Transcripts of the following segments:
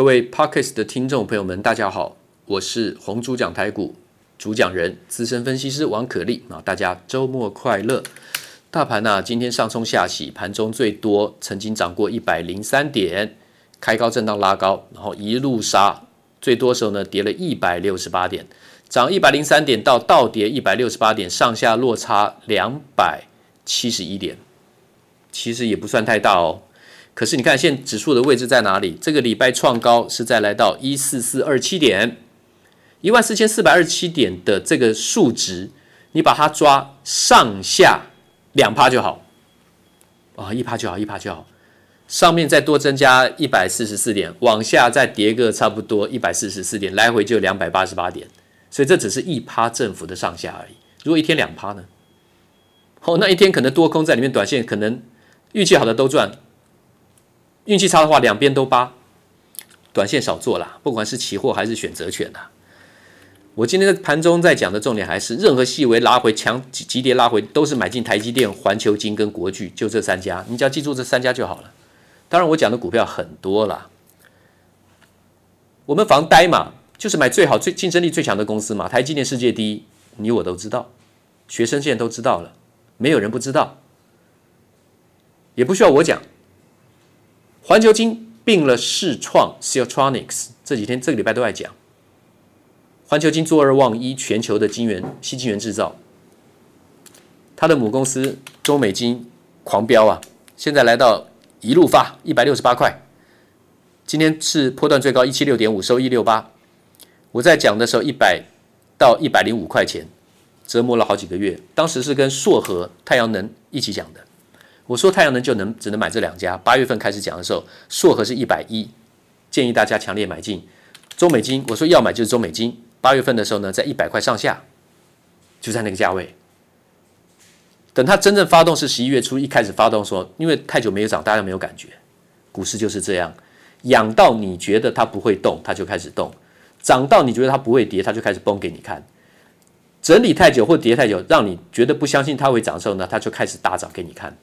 各位 Podcast 的听众朋友们，大家好，我是红猪讲台股主讲人、资深分析师王可立啊，大家周末快乐。大盘呢、今天上冲下洗，盘中最多曾经涨过一百零三点，开高震荡拉高，然后一路杀，最多时候呢跌了一百六十八点，涨一百零三点到倒跌一百六十八点，上下落差两百七十一点，其实也不算太大哦。可是你看，现在指数的位置在哪里？这个礼拜创高是在来到一四四二七点，一万四千四百二十七点的这个数值，你把它抓上下两趴就好，啊，一趴就好，一趴就好。上面再多增加一百四十四点，往下再跌个差不多一百四十四点，来回就两百八十八点。所以这只是一趴振幅的上下而已。如果一天两趴呢？哦，那一天可能多空在里面，短线可能运气好的都赚。运气差的话，两边都扒，短线少做啦。不管是期货还是选择权啊，我今天的盘中在讲的重点还是，任何细微拉回、强急跌拉回，都是买进台积电、环球金跟国巨，就这三家，你只要记住这三家就好了。当然，我讲的股票很多啦。我们防呆嘛，就是买最好、最竞争力最强的公司嘛。台积电世界第一，你我都知道，学生现在都知道了，没有人不知道，也不需要我讲。环球金并了世创 Siltronics，这几天这个礼拜都在讲。环球金坐二望一，全球的晶圆、新晶圆制造，它的母公司中美金狂飙啊，现在来到一路发一百六十八块，今天是波段最高一七六点五，收一六八。我在讲的时候一百到一百零五块钱，折磨了好几个月，当时是跟硕和太阳能一起讲的。我说太阳能就能只能买这两家。八月份开始讲的时候，硕和是一百一，建议大家强烈买进。中美金，我说要买就是中美金。八月份的时候呢，在一百块上下，就在那个价位。等它真正发动是十一月初一开始发动，说因为太久没有涨，大家没有感觉。股市就是这样，养到你觉得它不会动，它就开始动；涨到你觉得它不会跌，它就开始崩给你看。整理太久或跌太久，让你觉得不相信它会涨的时候呢，它就开始大涨给你看。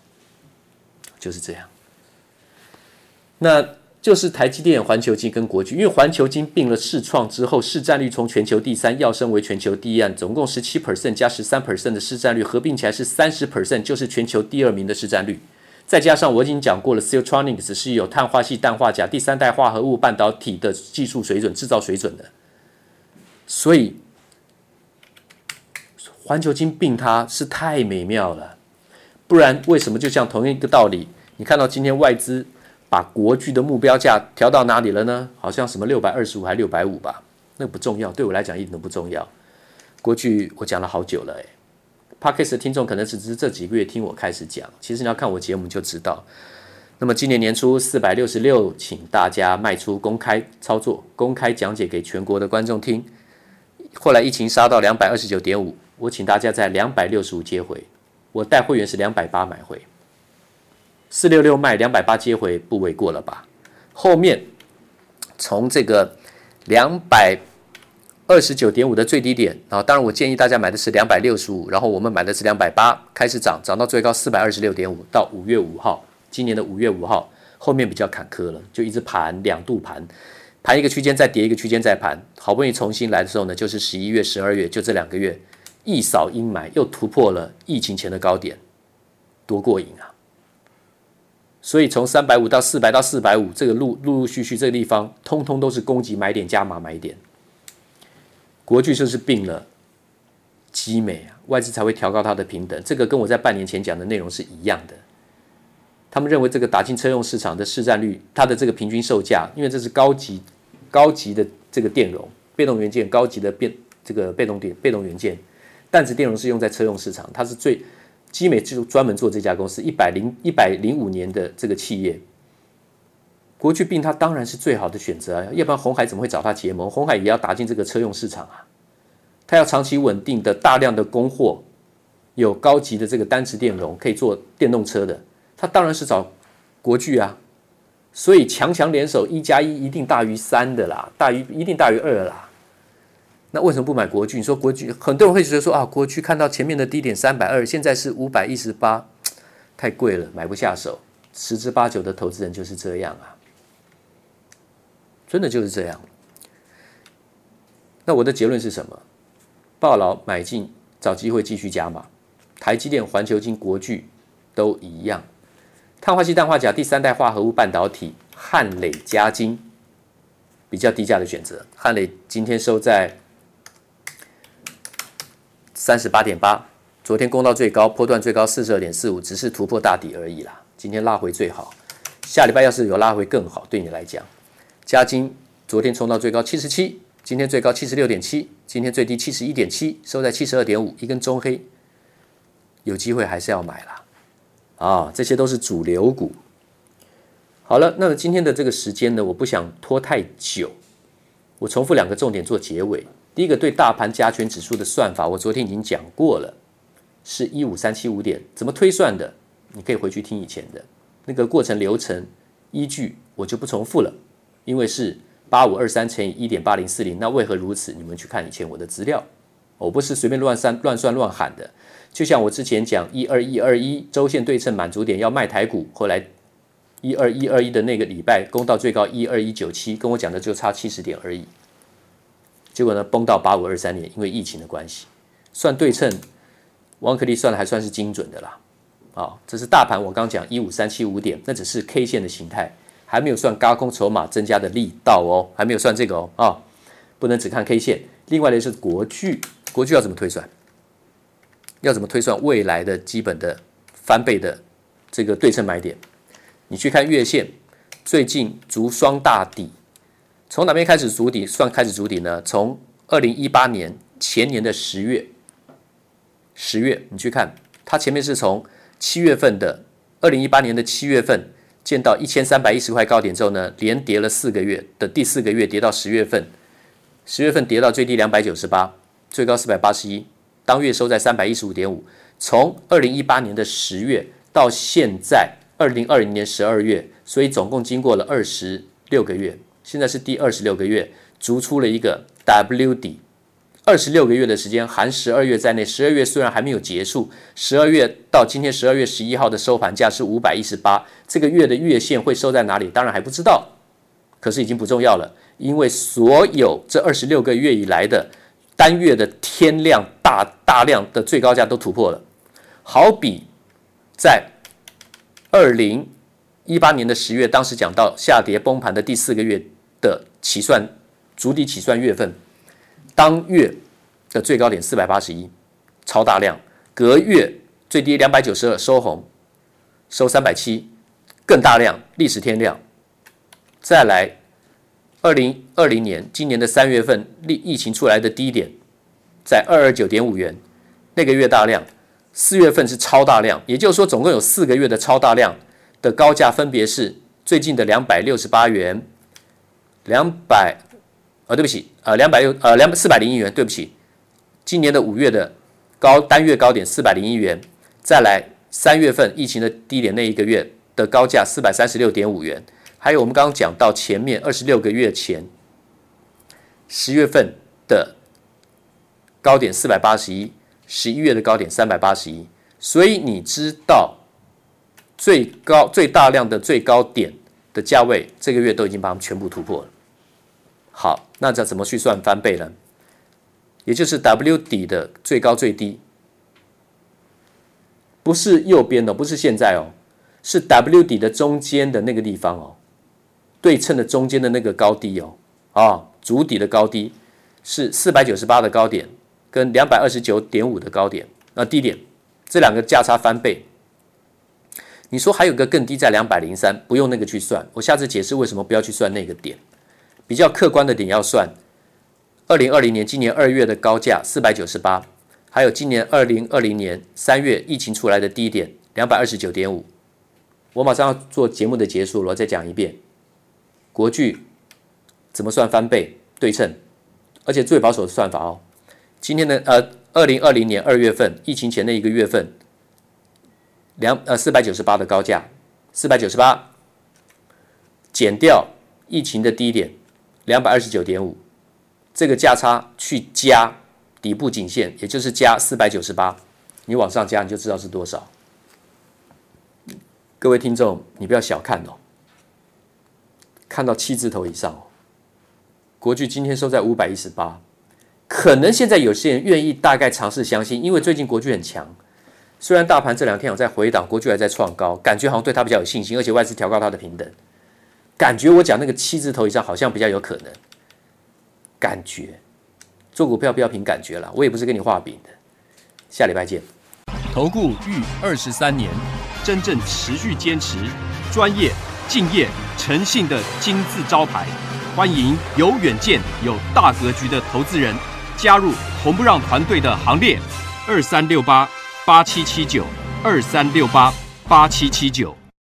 就是这样，那就是台积电、环球金跟国巨，因为环球金并了世创之后，市占率从全球第三跃升为全球第一，总共十七 percent 加十三 percent 的市占率合并起来是三十 percent，就是全球第二名的市占率。再加上我已经讲过了，Siltronics 是有碳化系、氮化镓第三代化合物半导体的技术水准、制造水准的，所以环球金并它是太美妙了。不然为什么就像同一个道理？你看到今天外资把国巨的目标价调到哪里了呢？好像什么六百二十五还六百五吧？那不重要，对我来讲一点都不重要。国巨我讲了好久了，哎，Podcast 的听众可能只是这几个月听我开始讲，其实你要看我节目就知道。那么今年年初四百六十六，请大家卖出公开操作，公开讲解给全国的观众听。后来疫情杀到两百二十九点五，我请大家在两百六十五接回。我带会员是两百八买回，四六六卖两百八接回，不为过了吧？后面从这个两百二十九点五的最低点啊，当然我建议大家买的是两百六十五，然后我们买的是两百八，开始涨，涨到最高四百二十六点五，到五月五号，今年的五月五号，后面比较坎坷了，就一直盘两度盘，盘一个区间再跌一个区间再盘，好不容易重新来的时候呢，就是十一月、十二月，就这两个月。一扫阴霾，又突破了疫情前的高点，多过瘾啊！所以从三百五到四百到四百五，这个陆陆陆续续这个地方，通通都是攻击买点加码买点。国巨就是病了基美啊，外资才会调高它的平等。这个跟我在半年前讲的内容是一样的。他们认为这个打进车用市场的市占率，它的这个平均售价，因为这是高级高级的这个电容被动元件，高级的变这个被动电被动元件。弹子电容是用在车用市场，它是最基美就专门做这家公司，一百零一百零五年的这个企业，国巨并它当然是最好的选择啊，要不然红海怎么会找它结盟？红海也要打进这个车用市场啊，它要长期稳定的大量的供货，有高级的这个单质电容可以做电动车的，它当然是找国巨啊，所以强强联手，一加一一定大于三的啦，大于一定大于二啦。那为什么不买国巨？你说国巨，很多人会觉得说啊，国巨看到前面的低点三百二，现在是五百一十八，太贵了，买不下手。十之八九的投资人就是这样啊。真的就是这样。那我的结论是什么？暴牢买进，找机会继续加码。台积电、环球晶、国巨都一样。碳化硅、氮化镓第三代化合物半导体，汉磊加晶比较低价的选择。汉磊今天收在三十八点八，昨天攻到最高，波段最高四十二点四五，只是突破大底而已啦。今天拉回最好，下礼拜要是有拉回更好，对你来讲。加金昨天冲到最高七十七，今天最高七十六点七，今天最低七十一点七，收在七十二点五，一根中黑，有机会还是要买啦。啊，这些都是主流股。好了，那么今天的这个时间呢，我不想拖太久，我重复两个重点做结尾。第一个，对大盘加权指数的算法，我昨天已经讲过了，是一五三七五点，怎么推算的？你可以回去听以前的那个过程流程依据，我就不重复了，因为是八五二三乘以一点八零四零，那为何如此？你们去看以前我的资料，我不是随便乱算乱算乱喊的。就像我之前讲一二一二一周线对称满足点要卖台股，后来一二一二一的那个礼拜攻到最高一二一九七，跟我讲的就差七十点而已。结果呢，崩到八五二三年，因为疫情的关系，算对称，王可立算的还算是精准的啦。啊、哦，这是大盘，我刚讲一五三七五点，那只是 K 线的形态，还没有算高空筹码增加的力道哦，还没有算这个哦啊、不能只看 K 线。另外的是国巨，国巨要怎么推算？要怎么推算未来的基本的翻倍的这个对称买点？你去看月线，最近筑双大底，从哪边开始筑底？算开始筑底呢？从二零一八年前年的十月，十月你去看，它前面是从七月份的二零一八年的七月份见到一千三百一十块高点之后呢，连跌了四个月的第四个月跌到十月份，十月份跌到最低两百九十八，最高四百八十一。当月收在三百一十五点五，从二零一八年的十月到现在二零二零年十二月，所以总共经过了二十六个月，现在是第二十六个月，筑出了一个 W 底，二十六个月的时间含十二月在内，十二月虽然还没有结束，十二月到今天十二月十一号的收盘价是五百一十八，这个月的月线会收在哪里？当然还不知道，可是已经不重要了，因为所有这二十六个月以来的。单月的天量大大量的最高价都突破了，好比在二零一八年的十月，当时讲到下跌崩盘的第四个月的起算足底起算月份，当月的最高点四百八十一，超大量，隔月最低两百九十二收红，收三百七，更大量历史天量，再来。二零二零年今年的三月份，疫疫情出来的低点在二二九点五元，那个月大量，四月份是超大量，也就是说总共有四个月的超大量的高价，分别是最近的两百六十八元，两百，呃，对不起，呃，两百六，呃，两四百零一元，对不起，今年的五月的高单月高点四百零一元，再来三月份疫情的低点那一个月的高价四百三十六点五元。还有我们刚刚讲到前面二十六个月前，十月份的高点四百八十一，十一月的高点三百八十一，所以你知道最高最大量的最高点的价位，这个月都已经把它们全部突破了。好，那这怎么去算翻倍呢？也就是 W 底的最高最低，不是右边的，不是现在哦，是 W 底的中间的那个地方哦。对称的中间的那个高低哦，啊，主底的高低是四百九十八的高点跟两百二十九点五的高点，那低点这两个价差翻倍。你说还有个更低在两百零三，不用那个去算，我下次解释为什么不要去算那个点，比较客观的点要算二零二零年今年二月的高价四百九十八，还有今年二零二零年三月疫情出来的低点两百二十九点五。我马上要做节目的结束了，我再讲一遍。国巨怎么算翻倍对称？而且最保守的算法哦。今天的呃，二零二零年二月份疫情前的一个月份，两呃四百九十八的高价，四百九十八减掉疫情的低点两百二十九点五，这个价差去加底部颈线，也就是加四百九十八，你往上加你就知道是多少。各位听众，你不要小看哦。看到七字头以上哦，国巨今天收在五百一十八，可能现在有些人愿意大概尝试相信，因为最近国巨很强，虽然大盘这两天有在回档，国巨还在创高，感觉好像对它比较有信心，而且外资调高它的平等，感觉我讲那个七字头以上好像比较有可能，感觉做股票不要凭感觉了，我也不是跟你画饼的，下礼拜见。投顾逾二十三年，真正持续坚持、专业、敬业、诚信的金字招牌。欢迎有远见、有大格局的投资人加入红不让团队的行列。二三六八八七七九，二三六八八七七九。